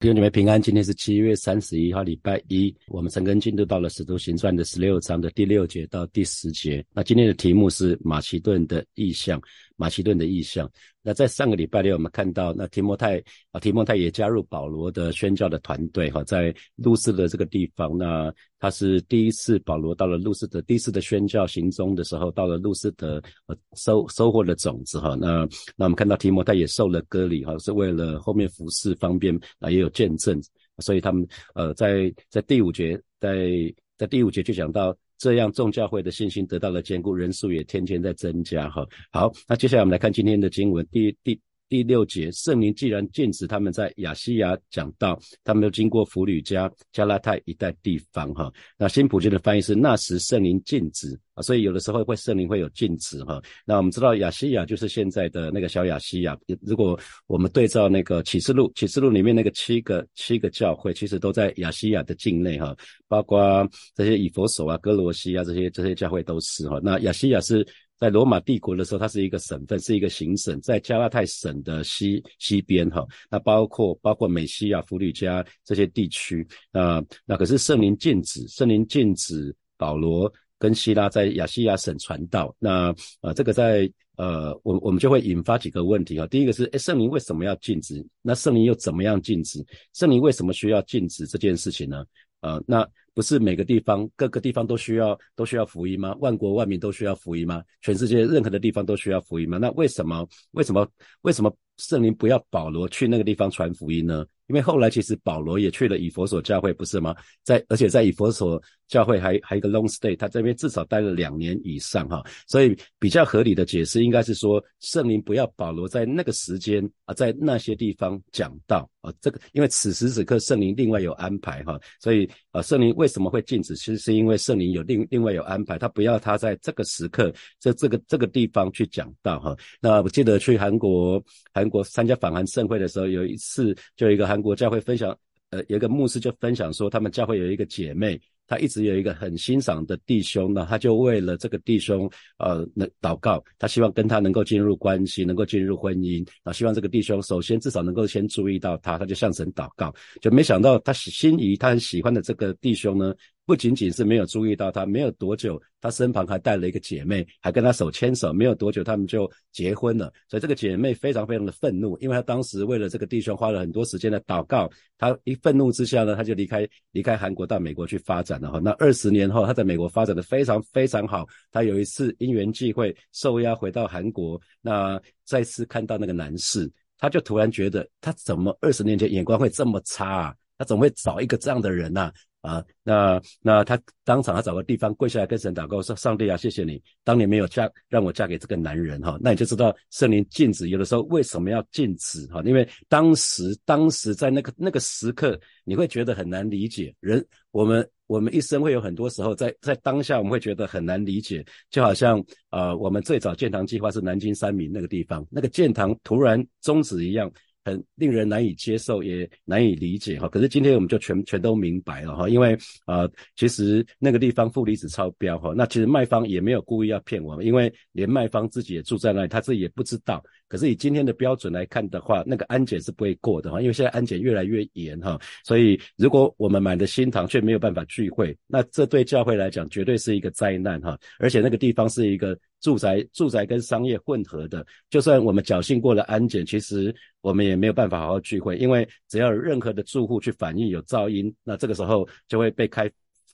弟兄姐妹平安，今天是七月三十一号，礼拜一。我们陈根进度到了《使徒行传》的十六章的第六节到第十节。那今天的题目是马其顿的意象，马其顿的意象。那在上个礼拜六，我们看到那提摩太啊，提摩太也加入保罗的宣教的团队哈，在路斯的这个地方。那他是第一次保罗到了路斯的第一次的宣教行踪的时候，到了路斯的呃收收获了种子哈。那那我们看到提摩太也受了割礼哈，是为了后面服侍方便啊，也有见证。所以他们呃在在第五节在在第五节就讲到。这样众教会的信心得到了坚固，人数也天天在增加。哈，好，那接下来我们来看今天的经文，第第第六节，圣灵既然禁止他们在亚细亚讲道，他们都经过弗吕加、加拉太一带地方。哈，那新普京的翻译是那时圣灵禁止啊。所以有的时候会圣灵会有禁止哈，那我们知道亚西亚就是现在的那个小亚西亚。如果我们对照那个启示录，启示录里面那个七个七个教会，其实都在亚西亚的境内哈，包括这些以佛所啊、哥罗西啊这些这些教会都是哈。那亚西亚是在罗马帝国的时候，它是一个省份，是一个行省，在加拉太省的西西边哈。那包括包括美西亚、弗吕加这些地区啊，那可是圣灵禁止，圣灵禁止保罗。跟希拉在亚细亚省传道，那呃，这个在呃，我我们就会引发几个问题啊。第一个是，哎，圣灵为什么要禁止？那圣灵又怎么样禁止？圣灵为什么需要禁止这件事情呢？呃，那不是每个地方各个地方都需要都需要福音吗？万国万民都需要福音吗？全世界任何的地方都需要福音吗？那为什么为什么为什么圣灵不要保罗去那个地方传福音呢？因为后来其实保罗也去了以佛所教会，不是吗？在而且在以佛所教会还还一个 long stay，他这边至少待了两年以上哈，所以比较合理的解释应该是说，圣灵不要保罗在那个时间啊，在那些地方讲道啊，这个因为此时此刻圣灵另外有安排哈，所以啊，圣灵为什么会禁止？其实是因为圣灵有另另外有安排，他不要他在这个时刻在这个这个地方去讲道哈。那我记得去韩国韩国参加访韩盛会的时候，有一次就一个韩。国教会分享，呃，有一个牧师就分享说，他们教会有一个姐妹，她一直有一个很欣赏的弟兄，那她就为了这个弟兄，呃，那祷告，她希望跟他能够进入关系，能够进入婚姻，啊，希望这个弟兄首先至少能够先注意到他，他就向神祷告，就没想到他心仪，他很喜欢的这个弟兄呢。不仅仅是没有注意到他，没有多久，他身旁还带了一个姐妹，还跟他手牵手。没有多久，他们就结婚了。所以这个姐妹非常非常的愤怒，因为她当时为了这个弟兄花了很多时间的祷告。她一愤怒之下呢，她就离开离开韩国到美国去发展了哈。那二十年后，她在美国发展的非常非常好。她有一次因缘际会受邀回到韩国，那再次看到那个男士，她就突然觉得，他怎么二十年前眼光会这么差啊？他怎么会找一个这样的人呢？啊，啊那那他当场他找个地方跪下来跟神祷告说：“上帝啊，谢谢你当年没有嫁让我嫁给这个男人哈。”那你就知道圣灵禁止有的时候为什么要禁止哈？因为当时当时在那个那个时刻，你会觉得很难理解。人我们我们一生会有很多时候在在当下我们会觉得很难理解，就好像呃我们最早建堂计划是南京三民那个地方，那个建堂突然终止一样。很令人难以接受，也难以理解哈。可是今天我们就全全都明白了哈，因为呃，其实那个地方负离子超标哈，那其实卖方也没有故意要骗我们，因为连卖方自己也住在那里，他自己也不知道。可是以今天的标准来看的话，那个安检是不会过的哈，因为现在安检越来越严哈。所以如果我们买的新堂却没有办法聚会，那这对教会来讲绝对是一个灾难哈。而且那个地方是一个。住宅、住宅跟商业混合的，就算我们侥幸过了安检，其实我们也没有办法好好聚会，因为只要有任何的住户去反映有噪音，那这个时候就会被开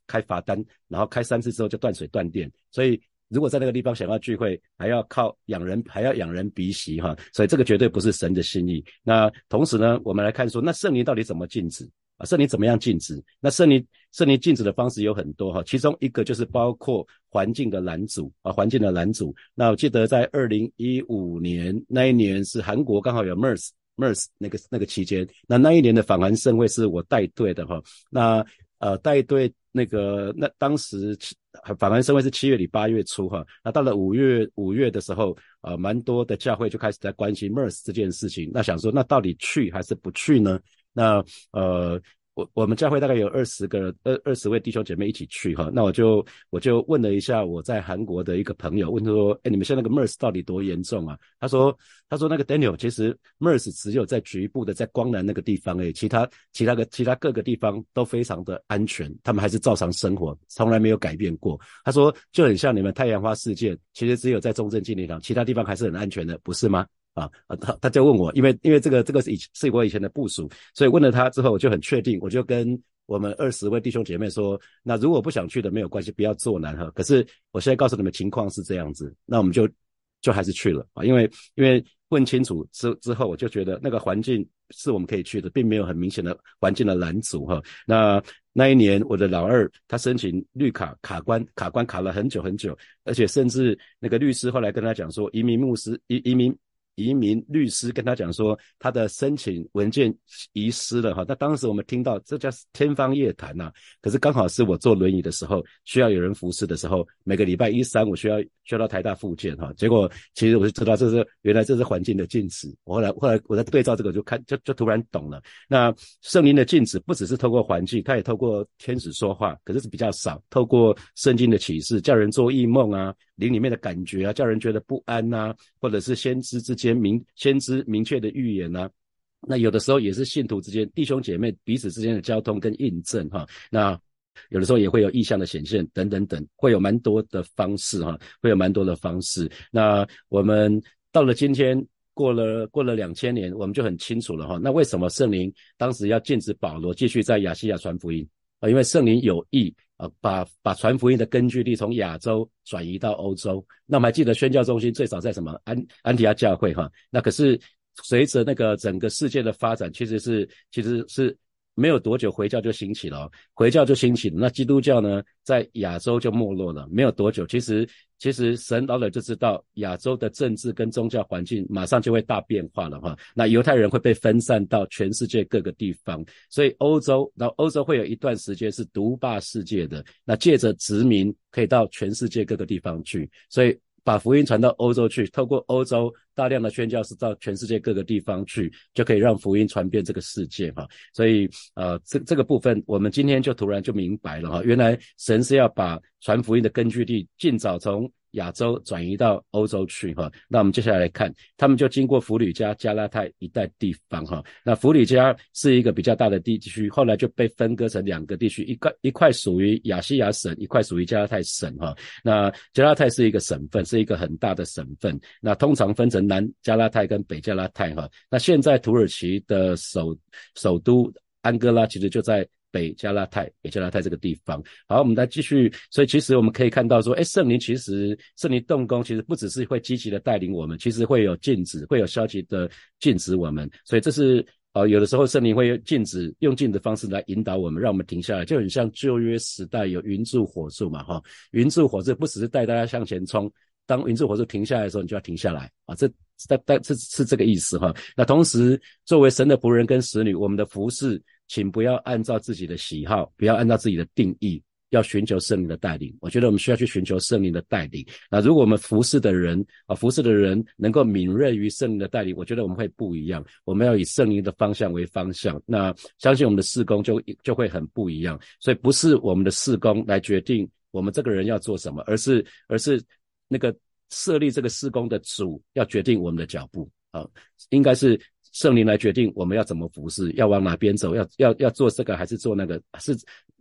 开罚单，然后开三次之后就断水断电。所以如果在那个地方想要聚会，还要靠养人，还要养人鼻息哈，所以这个绝对不是神的心意。那同时呢，我们来看说，那圣灵到底怎么禁止？啊，圣灵怎么样禁止？那圣灵圣灵禁止的方式有很多哈，其中一个就是包括环境的拦阻啊，环境的拦阻。那我记得在二零一五年那一年是韩国刚好有 MERS MERS 那个那个期间，那那一年的访韩盛会是我带队的哈。那呃带队那个那当时反而盛会是七月底八月初哈，那到了五月五月的时候，呃蛮多的教会就开始在关心 MERS 这件事情，那想说那到底去还是不去呢？那呃，我我们教会大概有二十个二二十位弟兄姐妹一起去哈，那我就我就问了一下我在韩国的一个朋友，问他说，哎，你们现在那个 MERS 到底多严重啊？他说，他说那个 Daniel 其实 MERS 只有在局部的在光南那个地方诶，其他其他的其他各个地方都非常的安全，他们还是照常生活，从来没有改变过。他说就很像你们太阳花事件，其实只有在中正纪念堂，其他地方还是很安全的，不是吗？啊啊，他他就问我，因为因为这个这个是以是我以前的部署，所以问了他之后，我就很确定，我就跟我们二十位弟兄姐妹说，那如果不想去的没有关系，不要做难哈。可是我现在告诉你们情况是这样子，那我们就就还是去了啊，因为因为问清楚之之后，我就觉得那个环境是我们可以去的，并没有很明显的环境的拦阻哈。那那一年我的老二他申请绿卡卡关卡关卡了很久很久，而且甚至那个律师后来跟他讲说，移民牧师移移民。移民律师跟他讲说，他的申请文件遗失了哈。那当时我们听到这叫天方夜谭呐。可是刚好是我坐轮椅的时候，需要有人服侍的时候，每个礼拜一三我需要需要到台大复健哈。结果其实我就知道这是原来这是环境的禁止。我后来后来我在对照这个就看就就突然懂了。那圣灵的禁止不只是透过环境，它也透过天使说话，可是是比较少。透过圣经的启示，叫人做异梦啊。灵里面的感觉啊，叫人觉得不安呐，或者是先知之间明先知明确的预言呐，那有的时候也是信徒之间弟兄姐妹彼此之间的交通跟印证哈，那有的时候也会有意象的显现等等等，会有蛮多的方式哈，会有蛮多的方式。那我们到了今天，过了过了两千年，我们就很清楚了哈。那为什么圣灵当时要禁止保罗继续在亚细亚传福音啊？因为圣灵有意。啊，把把传福音的根据地从亚洲转移到欧洲。那我们还记得宣教中心最早在什么安安提亚教会哈？那可是随着那个整个世界的发展，其实是其实是。没有多久，回教就兴起了，回教就兴起了。那基督教呢，在亚洲就没落了。没有多久，其实其实神老早就知道亚洲的政治跟宗教环境马上就会大变化了哈。那犹太人会被分散到全世界各个地方，所以欧洲，然后欧洲会有一段时间是独霸世界的。那借着殖民，可以到全世界各个地方去，所以。把福音传到欧洲去，透过欧洲大量的宣教士到全世界各个地方去，就可以让福音传遍这个世界哈。所以呃，这这个部分，我们今天就突然就明白了哈，原来神是要把传福音的根据地尽早从。亚洲转移到欧洲去哈，那我们接下来看，他们就经过弗吕加、加拉泰一带地方哈。那弗吕加是一个比较大的地区，后来就被分割成两个地区，一块一块属于亚细亚省，一块属于加拉泰省哈。那加拉泰是一个省份，是一个很大的省份。那通常分成南加拉泰跟北加拉泰哈。那现在土耳其的首首都安哥拉其实就在。北加拉泰，北加拉泰这个地方，好，我们再继续。所以其实我们可以看到说，哎，圣灵其实圣灵动工，其实不只是会积极的带领我们，其实会有禁止，会有消极的禁止我们。所以这是呃，有的时候圣灵会禁止，用禁的方式来引导我们，让我们停下来，就很像旧约时代有云柱火柱嘛，哈，云柱火柱不只是带大家向前冲，当云柱火柱停下来的时候，你就要停下来啊，这但但是是这个意思哈。那同时，作为神的仆人跟使女，我们的服饰。请不要按照自己的喜好，不要按照自己的定义，要寻求圣灵的带领。我觉得我们需要去寻求圣灵的带领。那如果我们服侍的人啊，服侍的人能够敏锐于圣灵的带领，我觉得我们会不一样。我们要以圣灵的方向为方向，那相信我们的事工就就会很不一样。所以不是我们的事工来决定我们这个人要做什么，而是而是那个设立这个事工的主要决定我们的脚步啊，应该是。圣灵来决定我们要怎么服侍，要往哪边走，要要要做这个还是做那个，是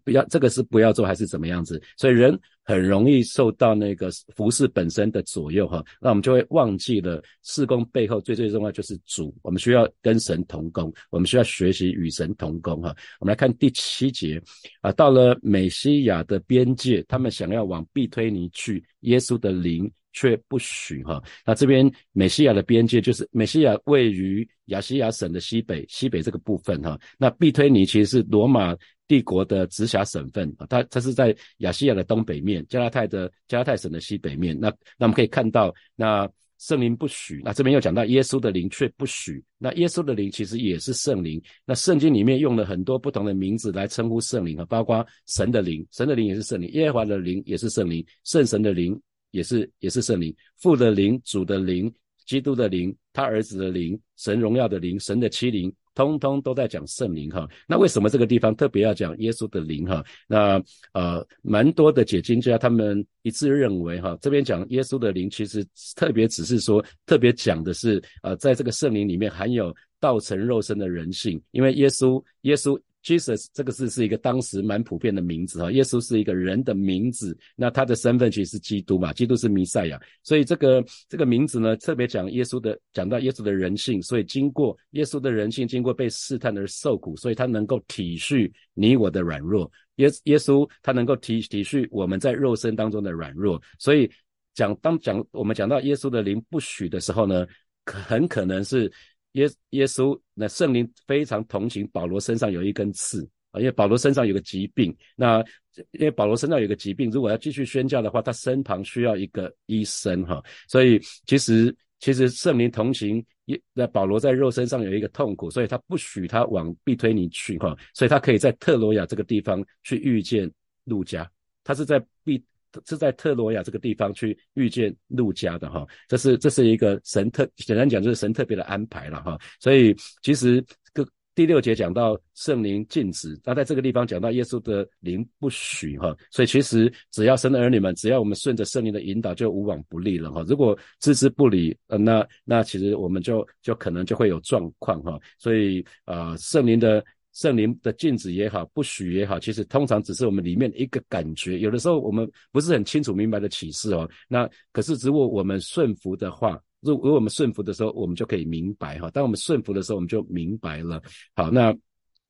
不要这个是不要做还是怎么样子？所以人很容易受到那个服侍本身的左右哈，那我们就会忘记了事工背后最最重要就是主，我们需要跟神同工，我们需要学习与神同工哈。我们来看第七节啊，到了美西亚的边界，他们想要往必推尼去，耶稣的灵。却不许哈，那这边美西亚的边界就是美西亚位于亚细亚省的西北，西北这个部分哈。那毕推尼其实是罗马帝国的直辖省份啊，它它是在亚细亚的东北面，加拉泰的加拉泰省的西北面。那那我们可以看到，那圣灵不许，那这边又讲到耶稣的灵却不许。那耶稣的灵其实也是圣灵。那圣经里面用了很多不同的名字来称呼圣灵啊，包括神的灵，神的灵也是圣灵，耶和华的灵也是圣灵，圣神的灵。也是也是圣灵，父的灵、主的灵、基督的灵、他儿子的灵、神荣耀的灵、神的七灵通通都在讲圣灵哈。那为什么这个地方特别要讲耶稣的灵哈？那呃，蛮多的解经家他们一致认为哈，这边讲耶稣的灵，其实特别只是说，特别讲的是呃，在这个圣灵里面含有道成肉身的人性，因为耶稣耶稣。Jesus 这个字是一个当时蛮普遍的名字哈，耶稣是一个人的名字，那他的身份其实是基督嘛，基督是弥赛亚，所以这个这个名字呢，特别讲耶稣的，讲到耶稣的人性，所以经过耶稣的人性，经过被试探而受苦，所以他能够体恤你我的软弱，耶耶稣他能够体体恤我们在肉身当中的软弱，所以讲当讲我们讲到耶稣的灵不许的时候呢，很可能是。耶耶稣，那圣灵非常同情保罗身上有一根刺啊，因为保罗身上有个疾病。那因为保罗身上有个疾病，如果要继续宣教的话，他身旁需要一个医生哈。所以其实其实圣灵同情耶那保罗在肉身上有一个痛苦，所以他不许他往必推尼去哈，所以他可以在特罗亚这个地方去遇见路加，他是在必。是在特罗亚这个地方去遇见路加的哈，这是这是一个神特简单讲就是神特别的安排了哈，所以其实个第六节讲到圣灵禁止，那在这个地方讲到耶稣的灵不许哈，所以其实只要神的儿女们，只要我们顺着圣灵的引导，就无往不利了哈。如果置之不理，呃，那那其实我们就就可能就会有状况哈。所以啊，圣灵的。圣灵的禁止也好，不许也好，其实通常只是我们里面一个感觉。有的时候我们不是很清楚明白的启示哦。那可是如果我们顺服的话，如果我们顺服的时候，我们就可以明白哈。当我们顺服的时候，我们就明白了。好，那。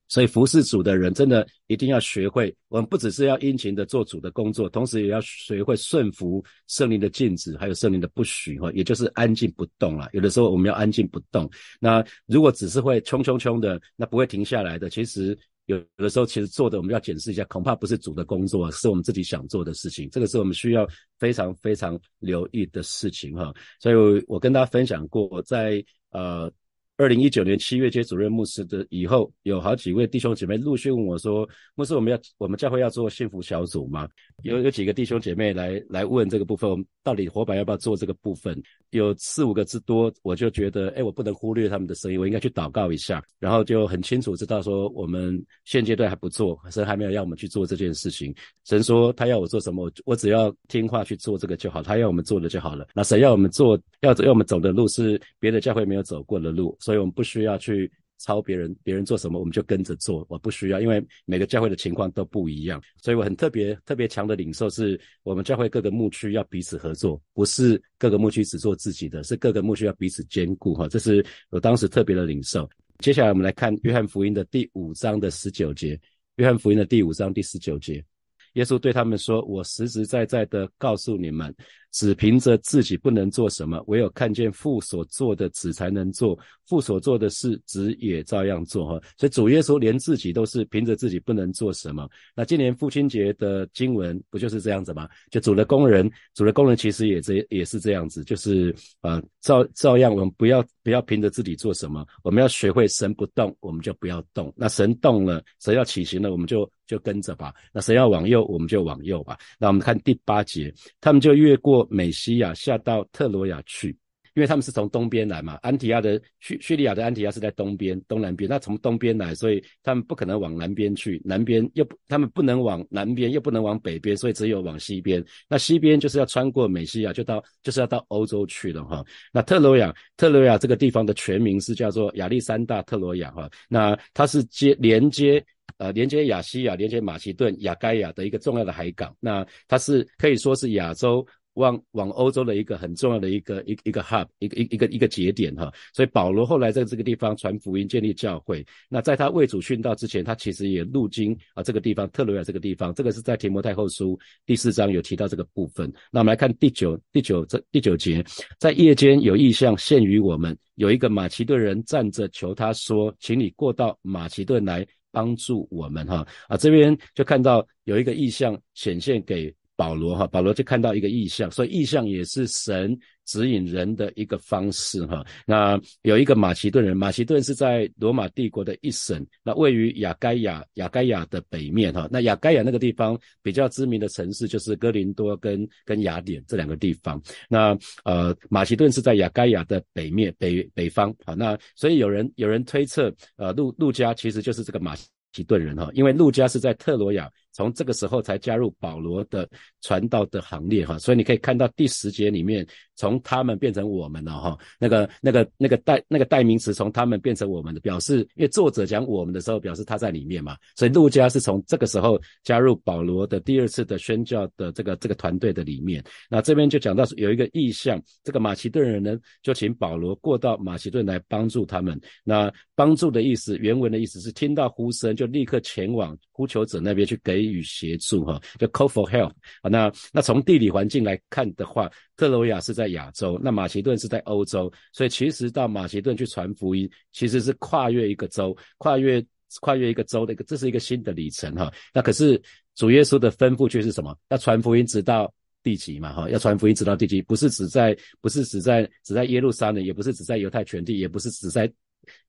所以服侍主的人真的一定要学会，我们不只是要殷勤的做主的工作，同时也要学会顺服圣灵的禁止，还有圣灵的不许哈，也就是安静不动了。有的时候我们要安静不动。那如果只是会冲冲冲的，那不会停下来的。其实有的时候其实做的我们要检视一下，恐怕不是主的工作，是我们自己想做的事情。这个是我们需要非常非常留意的事情哈。所以我跟大家分享过，在呃。二零一九年七月接主任牧师的以后，有好几位弟兄姐妹陆续问我说：“牧师，我们要我们教会要做幸福小组吗？”有有几个弟兄姐妹来来问这个部分，我们到底伙伴要不要做这个部分？有四五个之多，我就觉得，哎，我不能忽略他们的声音，我应该去祷告一下，然后就很清楚知道说，我们现阶段还不做，神还没有要我们去做这件事情。神说他要我做什么，我我只要听话去做这个就好，他要我们做的就好了。那神要我们做，要要我们走的路是别的教会没有走过的路。所以，我们不需要去抄别人，别人做什么我们就跟着做。我不需要，因为每个教会的情况都不一样。所以我很特别、特别强的领受是，我们教会各个牧区要彼此合作，不是各个牧区只做自己的，是各个牧区要彼此兼顾。哈，这是我当时特别的领受。接下来我们来看约翰福音的第五章的十九节。约翰福音的第五章第十九节，耶稣对他们说：“我实实在在的告诉你们。”只凭着自己不能做什么，唯有看见父所做的，子才能做。父所做的事，子也照样做。哈，所以主耶稣连自己都是凭着自己不能做什么。那今年父亲节的经文不就是这样子吗？就主的工人，主的工人其实也这也是这样子，就是呃照照样，我们不要不要凭着自己做什么，我们要学会神不动，我们就不要动。那神动了，神要起行了，我们就就跟着吧。那神要往右，我们就往右吧。那我们看第八节，他们就越过过。美西亚下到特罗亚去，因为他们是从东边来嘛。安提亚的叙叙利亚的安提亚是在东边、东南边，那从东边来，所以他们不可能往南边去，南边又不，他们不能往南边，又不能往北边，所以只有往西边。那西边就是要穿过美西亚，就到就是要到欧洲去了哈。那特罗亚，特罗亚这个地方的全名是叫做亚历山大特罗亚哈。那它是接连接呃连接亚细亚、连接马其顿、亚该亚的一个重要的海港。那它是可以说是亚洲。往往欧洲的一个很重要的一个一一个 hub 一个一一个一个节点哈，所以保罗后来在这个地方传福音建立教会。那在他为主殉道之前，他其实也路经啊这个地方特罗亚这个地方，这个是在提摩太后书第四章有提到这个部分。那我们来看第九第九这第九节，在夜间有异象现于我们，有一个马其顿人站着求他说，请你过到马其顿来帮助我们哈啊这边就看到有一个异象显现给。保罗哈，保罗就看到一个异象，所以异象也是神指引人的一个方式哈。那有一个马其顿人，马其顿是在罗马帝国的一省，那位于亚该亚亚该亚的北面哈。那亚该亚那个地方比较知名的城市就是哥林多跟跟雅典这两个地方。那呃，马其顿是在亚该亚的北面北北方哈，那所以有人有人推测，呃，路路加其实就是这个马其顿人哈，因为路加是在特罗亚。从这个时候才加入保罗的传道的行列哈，所以你可以看到第十节里面，从他们变成我们了哈，那个那个那个代那个代名词从他们变成我们的，表示因为作者讲我们的时候，表示他在里面嘛，所以路加是从这个时候加入保罗的第二次的宣教的这个这个团队的里面。那这边就讲到有一个意向，这个马其顿人呢就请保罗过到马其顿来帮助他们。那帮助的意思，原文的意思是听到呼声就立刻前往呼求者那边去给。予协助哈，就 call for help 啊。那那从地理环境来看的话，特罗亚是在亚洲，那马其顿是在欧洲，所以其实到马其顿去传福音，其实是跨越一个州，跨越跨越一个州的一个，这是一个新的里程哈。那可是主耶稣的吩咐却是什么？要传福音直到地极嘛哈？要传福音直到地极，不是只在不是只在只在耶路撒冷，也不是只在犹太全地，也不是只在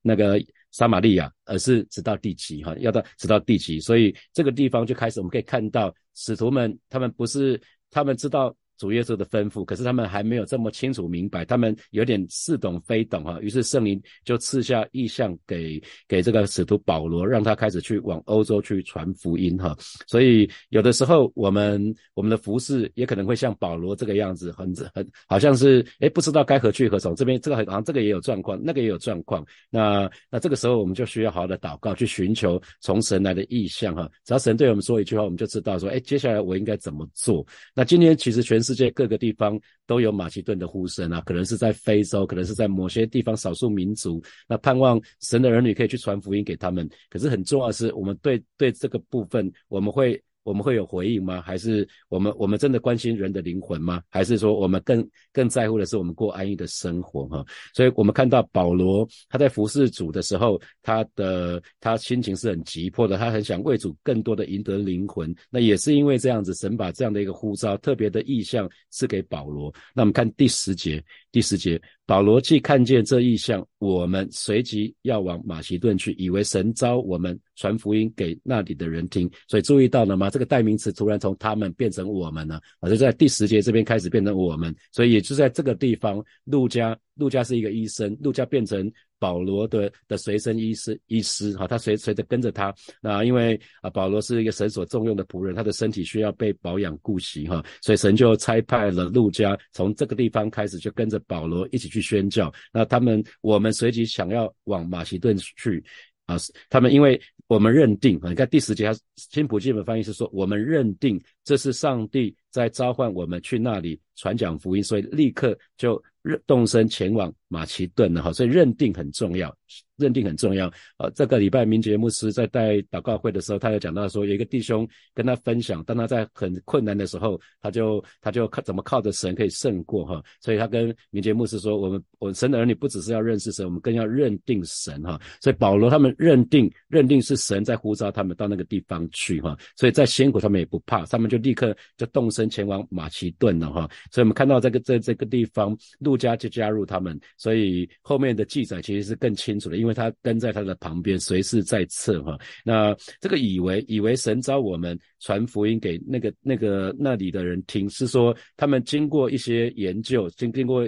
那个。撒玛利亚，而是直到地极哈，要到直到地极，所以这个地方就开始，我们可以看到使徒们，他们不是，他们知道。主耶稣的吩咐，可是他们还没有这么清楚明白，他们有点似懂非懂哈。于是圣灵就赐下意象给给这个使徒保罗，让他开始去往欧洲去传福音哈。所以有的时候我们我们的服饰也可能会像保罗这个样子，很很好像是哎不知道该何去何从。这边这个好像这个也有状况，那个也有状况。那那这个时候我们就需要好好的祷告，去寻求从神来的意象哈。只要神对我们说一句话，我们就知道说哎接下来我应该怎么做。那今天其实全。世界各个地方都有马其顿的呼声啊，可能是在非洲，可能是在某些地方少数民族。那盼望神的儿女可以去传福音给他们。可是很重要的是，我们对对这个部分，我们会。我们会有回应吗？还是我们我们真的关心人的灵魂吗？还是说我们更更在乎的是我们过安逸的生活？哈，所以我们看到保罗他在服侍主的时候，他的他心情是很急迫的，他很想为主更多的赢得灵魂。那也是因为这样子，神把这样的一个呼召特别的意向赐给保罗。那我们看第十节，第十节。保罗既看见这异象，我们随即要往马其顿去，以为神召我们传福音给那里的人听。所以注意到了吗？这个代名词突然从他们变成我们了，啊，就在第十节这边开始变成我们。所以也就在这个地方，路家，路家是一个医生，路加变成。保罗的的随身医师医师哈，他随随着跟着他，那因为啊保罗是一个神所重用的仆人，他的身体需要被保养顾惜哈，所以神就差派了路加从这个地方开始就跟着保罗一起去宣教。那他们我们随即想要往马其顿去啊，他们因为我们认定啊，你看第十节他新普基本翻译是说我们认定这是上帝在召唤我们去那里传讲福音，所以立刻就动身前往。马其顿的哈，所以认定很重要，认定很重要。呃，这个礼拜明杰牧师在带祷告会的时候，他有讲到说，有一个弟兄跟他分享，当他在很困难的时候，他就他就靠怎么靠着神可以胜过哈。所以他跟明杰牧师说，我们我神的儿女不只是要认识神，我们更要认定神哈。所以保罗他们认定认定是神在呼召他们到那个地方去哈。所以在辛苦他们也不怕，他们就立刻就动身前往马其顿了哈。所以我们看到这个在这个地方，路加就加入他们。所以后面的记载其实是更清楚的，因为因为他跟在他的旁边，随时在侧哈。那这个以为以为神召我们传福音给那个那个那里的人听，是说他们经过一些研究，经经过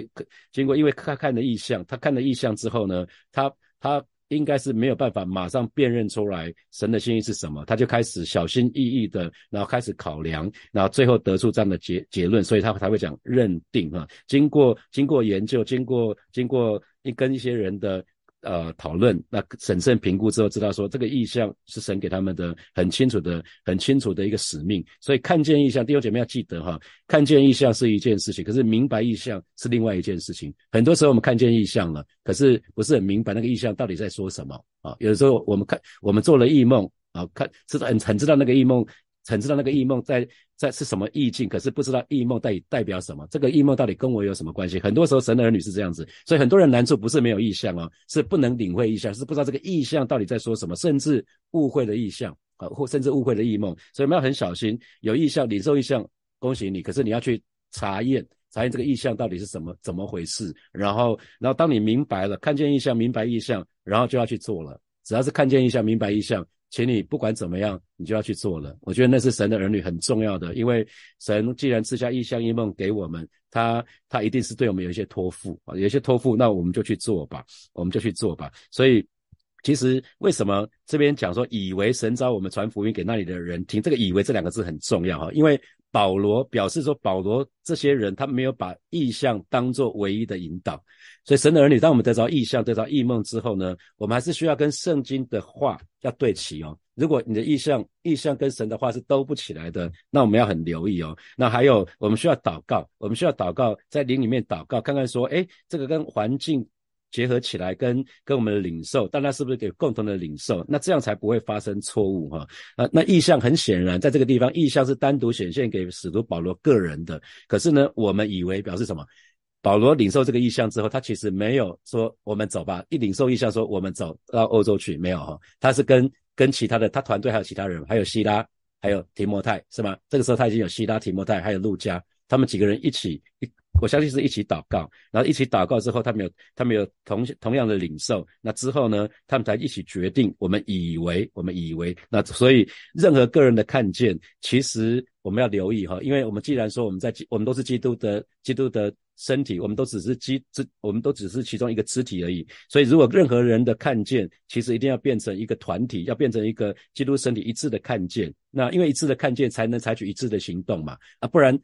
经过，因为他看的意象，他看了意象之后呢，他他。应该是没有办法马上辨认出来神的心意是什么，他就开始小心翼翼的，然后开始考量，然后最后得出这样的结结论，所以他才会讲认定啊。经过经过研究，经过经过一跟一些人的。呃，讨论那审慎评估之后，知道说这个意向是神给他们的很清楚的、很清楚的一个使命。所以看见意向，弟兄姐妹要记得哈，看见意向是一件事情，可是明白意向是另外一件事情。很多时候我们看见意向了，可是不是很明白那个意向到底在说什么啊？有的时候我们看我们做了异梦啊，看知道很很知道那个异梦。很知道那个异梦在在是什么意境，可是不知道异梦代代表什么。这个异梦到底跟我有什么关系？很多时候神的儿女是这样子，所以很多人难处不是没有意象哦，是不能领会意象，是不知道这个意象到底在说什么，甚至误会了意象啊，或甚至误会了异梦。所以我们要很小心，有意象领受意象，恭喜你。可是你要去查验查验这个意象到底是什么怎么回事。然后，然后当你明白了，看见意象，明白意象，然后就要去做了。只要是看见意象，明白意象。请你不管怎么样，你就要去做了。我觉得那是神的儿女很重要的，因为神既然赐下一乡一梦给我们，他他一定是对我们有一些托付啊，有一些托付，那我们就去做吧，我们就去做吧。所以，其实为什么这边讲说以为神召我们传福音给那里的人听，这个“以为”这两个字很重要哈，因为保罗表示说，保罗这些人他没有把意象当做唯一的引导。所以神的儿女，当我们得着意象、得着异梦之后呢，我们还是需要跟圣经的话要对齐哦。如果你的意象、意象跟神的话是兜不起来的，那我们要很留意哦。那还有，我们需要祷告，我们需要祷告，在灵里面祷告，看看说，哎，这个跟环境结合起来，跟跟我们的领受，大家是不是给共同的领受？那这样才不会发生错误哈。那那意象很显然，在这个地方，意象是单独显现给使徒保罗个人的。可是呢，我们以为表示什么？保罗领受这个意向之后，他其实没有说我们走吧。一领受意向说我们走到欧洲去，没有哈。他是跟跟其他的他团队还有其他人，还有希拉，还有提摩太，是吗？这个时候他已经有希拉、提摩太还有路加，他们几个人一起一。我相信是一起祷告，然后一起祷告之后，他们有他们有同同样的领受，那之后呢，他们才一起决定。我们以为，我们以为，那所以任何个人的看见，其实我们要留意哈，因为我们既然说我们在基我们都是基督的基督的身体，我们都只是基肢，我们都只是其中一个肢体而已。所以如果任何人的看见，其实一定要变成一个团体，要变成一个基督身体一致的看见。那因为一致的看见，才能采取一致的行动嘛，啊，不然。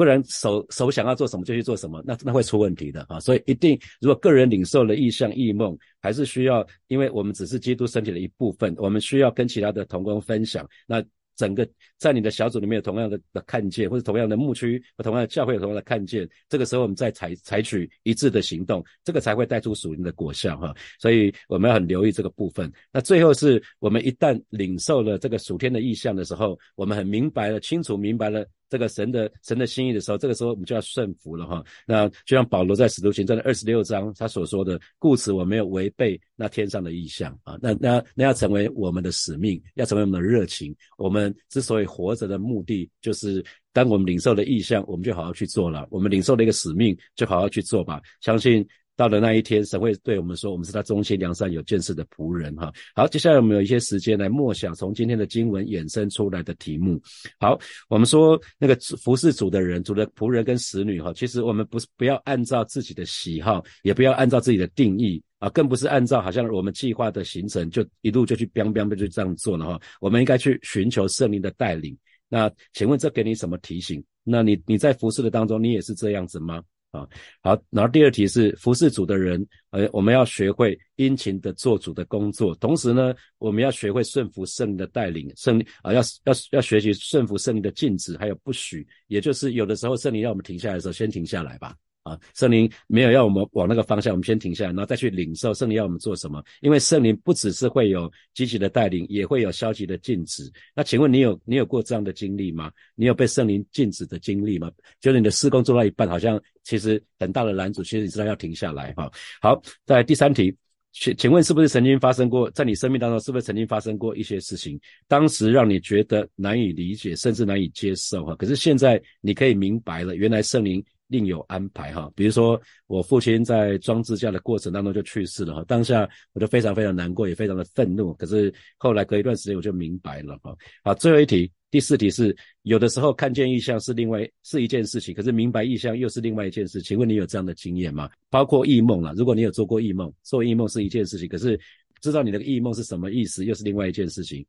不然手手想要做什么就去做什么，那那会出问题的啊！所以一定，如果个人领受了意象异梦，还是需要，因为我们只是基督身体的一部分，我们需要跟其他的同工分享。那整个在你的小组里面有同样的的看见，或者同样的牧区同样的教会有同样的看见，这个时候我们再采采取一致的行动，这个才会带出属灵的果效哈！所以我们要很留意这个部分。那最后是我们一旦领受了这个属天的意象的时候，我们很明白了、清楚明白了。这个神的神的心意的时候，这个时候我们就要顺服了哈。那就像保罗在使徒行传的二十六章他所说的，故此我没有违背那天上的意象啊。那那那要成为我们的使命，要成为我们的热情。我们之所以活着的目的，就是当我们领受了意象，我们就好好去做了。我们领受了一个使命，就好好去做吧。相信。到了那一天，神会对我们说：“我们是他忠心良善有见识的仆人。”哈，好，接下来我们有一些时间来默想从今天的经文衍生出来的题目。好，我们说那个服侍主的人，主的仆人跟使女，哈，其实我们不是不要按照自己的喜好，也不要按照自己的定义啊，更不是按照好像我们计划的行程就一路就去 biang biang 就这样做了哈。我们应该去寻求圣灵的带领。那请问这给你什么提醒？那你你在服侍的当中，你也是这样子吗？啊，好，然后第二题是服侍主的人，呃，我们要学会殷勤的做主的工作，同时呢，我们要学会顺服圣灵的带领，圣啊，要要要学习顺服圣灵的禁止，还有不许，也就是有的时候圣灵让我们停下来的时候，先停下来吧。啊，圣灵没有要我们往那个方向，我们先停下来，然后再去领受圣灵要我们做什么。因为圣灵不只是会有积极的带领，也会有消极的禁止。那请问你有你有过这样的经历吗？你有被圣灵禁止的经历吗？就是你的施工做到一半，好像其实很大的拦阻，其实你知道要停下来哈。好，在第三题，请请问是不是曾经发生过，在你生命当中是不是曾经发生过一些事情，当时让你觉得难以理解，甚至难以接受哈？可是现在你可以明白了，原来圣灵。另有安排哈，比如说我父亲在装支架的过程当中就去世了哈，当下我就非常非常难过，也非常的愤怒。可是后来隔一段时间我就明白了哈。好，最后一题，第四题是有的时候看见异象是另外是一件事情，可是明白异象又是另外一件事。请问你有这样的经验吗？包括异梦了，如果你有做过异梦，做异梦是一件事情，可是知道你的异梦是什么意思，又是另外一件事情。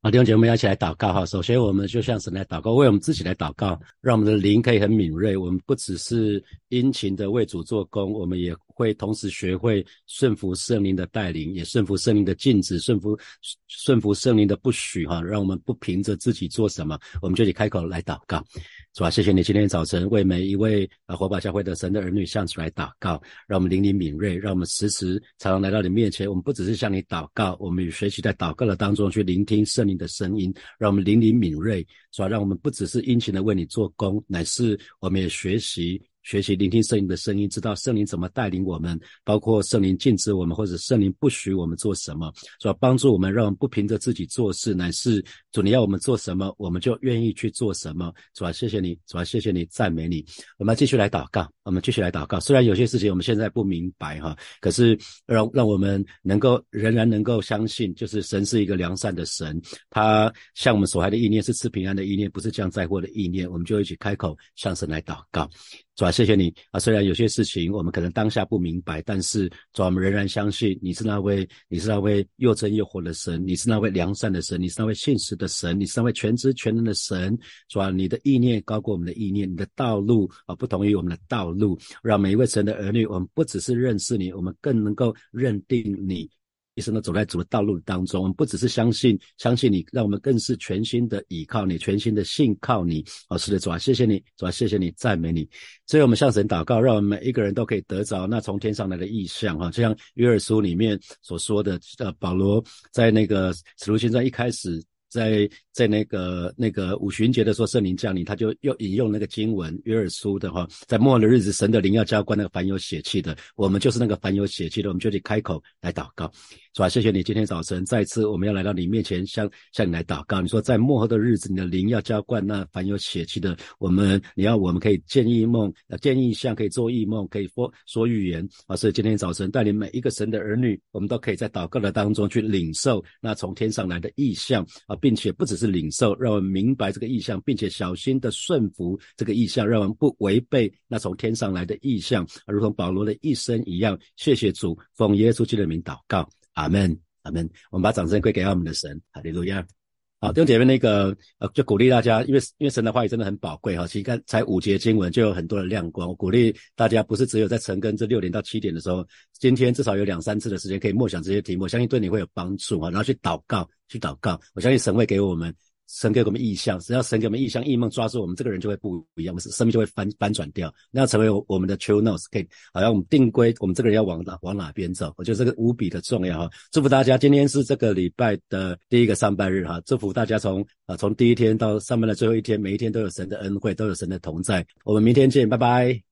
好，弟兄姐妹，我们要一起来祷告哈。首先，我们就向神来祷告，为我们自己来祷告，让我们的灵可以很敏锐。我们不只是殷勤的为主做工，我们也会同时学会顺服圣灵的带领，也顺服圣灵的禁止，顺服顺服圣灵的不许哈。让我们不凭着自己做什么，我们就得开口来祷告。是吧？谢谢你今天早晨为每一位啊火把教会的神的儿女向主来祷告，让我们灵灵敏锐，让我们时时常常来到你面前。我们不只是向你祷告，我们也学习在祷告的当中去聆听圣灵的声音，让我们灵灵敏锐，是吧？让我们不只是殷勤的为你做工，乃是我们也学习。学习聆听圣灵的声音，知道圣灵怎么带领我们，包括圣灵禁止我们或者圣灵不许我们做什么，是吧？帮助我们，让我们不凭着自己做事，乃是主你要我们做什么，我们就愿意去做什么，是吧？谢谢你，主啊，谢谢你，赞美你。我们继续来祷告，我们继续来祷告。虽然有些事情我们现在不明白哈，可是让让我们能够仍然能够相信，就是神是一个良善的神，他向我们所怀的意念是赐平安的意念，不是降灾祸的意念。我们就一起开口向神来祷告。主啊，谢谢你啊！虽然有些事情我们可能当下不明白，但是主，我们仍然相信你是那位，你是那位又真又活的神，你是那位良善的神，你是那位信实的神，你是那位全知全能的神。主啊，你的意念高过我们的意念，你的道路啊不同于我们的道路，让每一位神的儿女，我们不只是认识你，我们更能够认定你。一生都走在主的道路当中，我们不只是相信相信你，让我们更是全新的倚靠你，全新的信靠你。哦，是的，主啊，谢谢你，主啊，谢谢你，赞美你。所以我们向神祷告，让我们每一个人都可以得着那从天上来的意象。哈，就像约尔书里面所说的，呃，保罗在那个使徒行传一开始。在在那个那个五旬节的时候，圣灵降临，他就又引用那个经文约尔书的哈，在末的日子，神的灵要浇灌那个凡有血气的，我们就是那个凡有血气的，我们就得开口来祷告。是吧？谢谢你今天早晨再次我们要来到你面前，向向你来祷告。你说在末后的日子，你的灵要浇灌那凡有血气的我们，你要我们可以见异梦，见异象，可以做异梦，可以说说预言啊。所以今天早晨带领每一个神的儿女，我们都可以在祷告的当中去领受那从天上来的意象啊，并且不只是领受，让我们明白这个意象，并且小心的顺服这个意象，让我们不违背那从天上来的意象，如同保罗的一生一样。谢谢主，奉耶稣基督的名祷告。阿门，阿门。我们把掌声归给我们的神，哈利路亚。好，弟兄姐妹，那个呃，就鼓励大家，因为因为神的话语真的很宝贵哈。其实看才五节经文就有很多的亮光。我鼓励大家，不是只有在晨更这六点到七点的时候，今天至少有两三次的时间可以默想这些题目，相信对你会有帮助啊。然后去祷告，去祷告，我相信神会给我们。神给我们意象，只要神给我们意象、异梦抓住我们，这个人就会不一样，我们生命就会翻翻转掉，那要成为我们的 true notes，可以好像我们定规，我们这个人要往哪往哪边走，我觉得这个无比的重要哈。祝福大家，今天是这个礼拜的第一个上班日哈，祝福大家从啊从第一天到上班的最后一天，每一天都有神的恩惠，都有神的同在。我们明天见，拜拜。